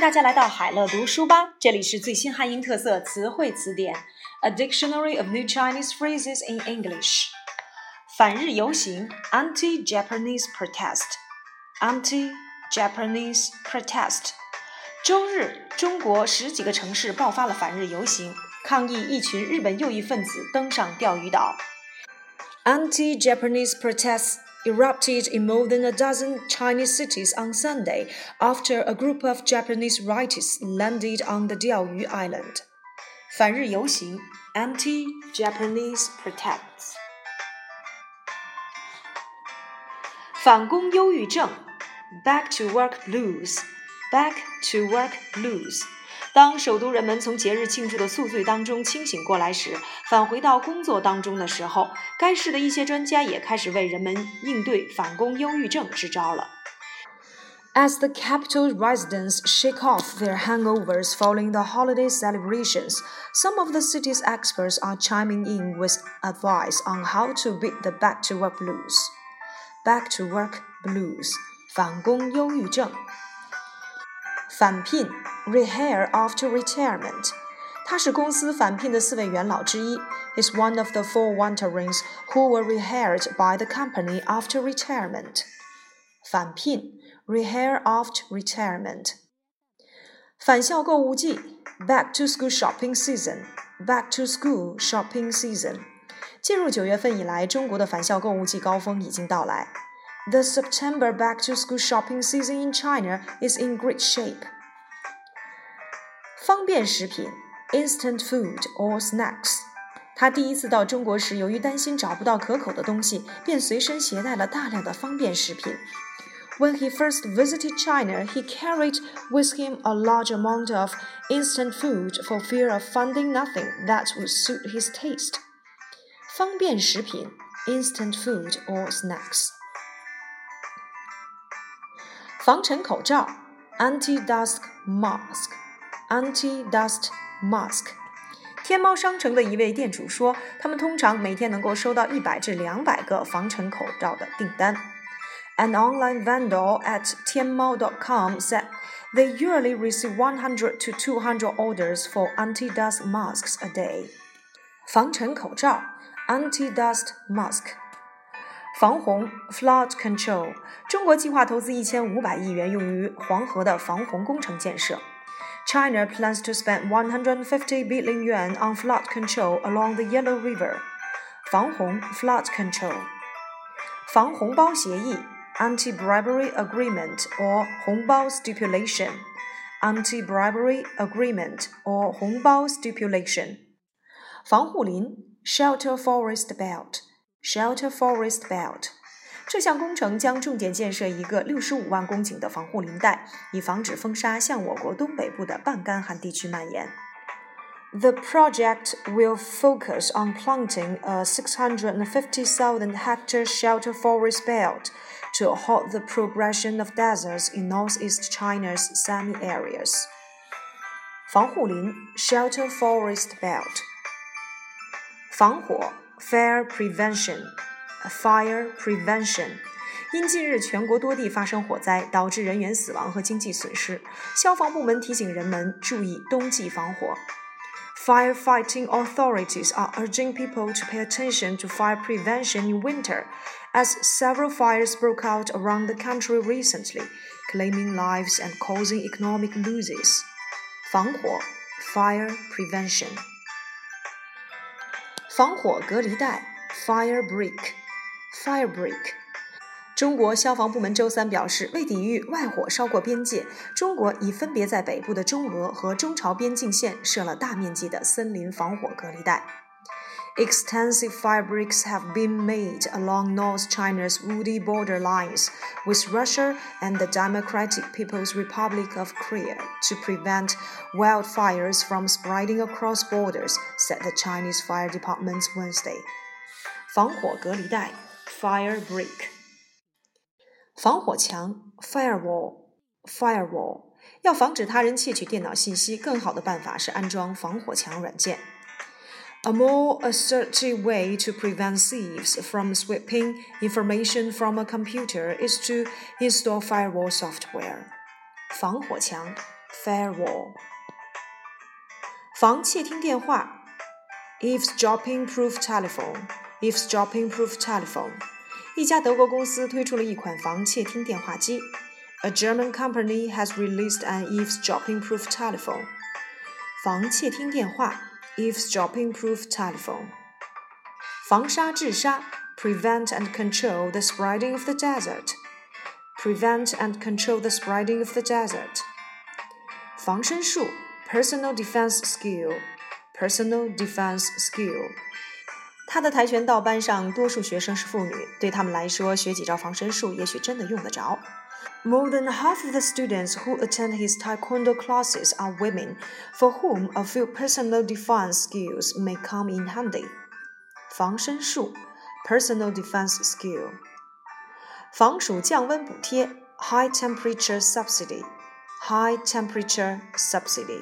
大家来到海乐读书吧，这里是最新汉英特色词汇词典，A Dictionary of New Chinese Phrases in English。反日游行，Anti-Japanese protest，Anti-Japanese protest。周日，中国十几个城市爆发了反日游行，抗议一群日本右翼分子登上钓鱼岛。Anti-Japanese protest erupted in more than a dozen Chinese cities on Sunday after a group of Japanese rightists landed on the Diaoyu Island. 反日游行 anti-Japanese protests. 反攻忧郁症 back to work blues back to work blues 当首都人们从节日庆祝的宿醉当中清醒过来时，返回到工作当中的时候，该市的一些专家也开始为人们应对反攻忧郁症支招了。As the capital residents shake off their hangovers following the holiday celebrations, some of the city's experts are chiming in with advice on how to beat the back to work blues. Back to work blues，反攻忧郁症。 返聘 rehire after retirement。他是公司返聘的四位元老之一。Is one of the four wanderings who were rehired by the company after retirement. 返聘 rehire after retirement. 返校购物季 back to school shopping season. Back to school shopping season. 进入九月份以来，中国的返校购物季高峰已经到来。 the September back to school shopping season in China is in great shape. 方便食品 instant food or snacks。他第一次到中国时，由于担心找不到可口的东西，便随身携带了大量的方便食品。When he first visited China, he carried with him a large amount of instant food for fear of finding nothing that would suit his taste. 方便食品 instant food or snacks。 防尘口罩，anti-dust mask，anti-dust mask。天猫商城的一位店主说，他们通常每天能够收到一百至两百个防尘口罩的订单。An online vendor at Tianmao.com said they usually receive 100 to 200 orders for anti-dust masks a day. 防尘口罩，anti-dust mask。 防洪 （flood control）。中国计划投资一千五百亿元用于黄河的防洪工程建设。China plans to spend 150 billion yuan on flood control along the Yellow River. 防洪 （flood control）。防红包协议 （anti-bribery agreement or 红包 stipulation）。anti-bribery agreement or 红包 stipulation。防护林 （shelter forest belt）。Shelter Forest Belt，这项工程将重点建设一个六十五万公顷的防护林带，以防止风沙向我国东北部的半干旱地区蔓延。The project will focus on planting a 650,000 hectare shelter forest belt to halt the progression of deserts in northeast China's semi areas. 防护林 Shelter Forest Belt，防火 Fire prevention, fire prevention。因近日全国多地发生火灾，导致人员死亡和经济损失，消防部门提醒人们注意冬季防火。Firefighting authorities are urging people to pay attention to fire prevention in winter, as several fires broke out around the country recently, claiming lives and causing economic losses. 防火 fire prevention。 防火隔离带 （fire break），fire break。中国消防部门周三表示，为抵御外火烧过边界，中国已分别在北部的中俄和中朝边境线设了大面积的森林防火隔离带。Extensive firebreaks have been made along North China's woody borderlines with Russia and the Democratic People's Republic of Korea to prevent wildfires from spreading across borders, said the Chinese Fire Department Wednesday. 防火隔离带 （fire break），防火墙 （firewall），firewall firewall 要防止他人窃取电脑信息，更好的办法是安装防火墙软件。a more assertive way to prevent thieves from sweeping information from a computer is to install firewall software. 防火墙 firewall。防窃听电话，eavesdropping-proof telephone，eavesdropping-proof telephone。一家德国公司推出了一款防窃听电话机。A German company has released an eavesdropping-proof telephone. 防窃听电话 ，eavesdropping-proof telephone。防沙治沙，prevent and control the spreading of the desert. Prevent and control the spreading of the desert. 防身术，personal defense skill. Personal defense skill. 他的跆拳道班上多数学生是妇女，对他们来说，学几招防身术也许真的用得着。 More than half of the students who attend his taekwondo classes are women, for whom a few personal defense skills may come in handy. 防身术，personal defense skill。防暑降温补贴，high temperature subsidy，high temperature subsidy。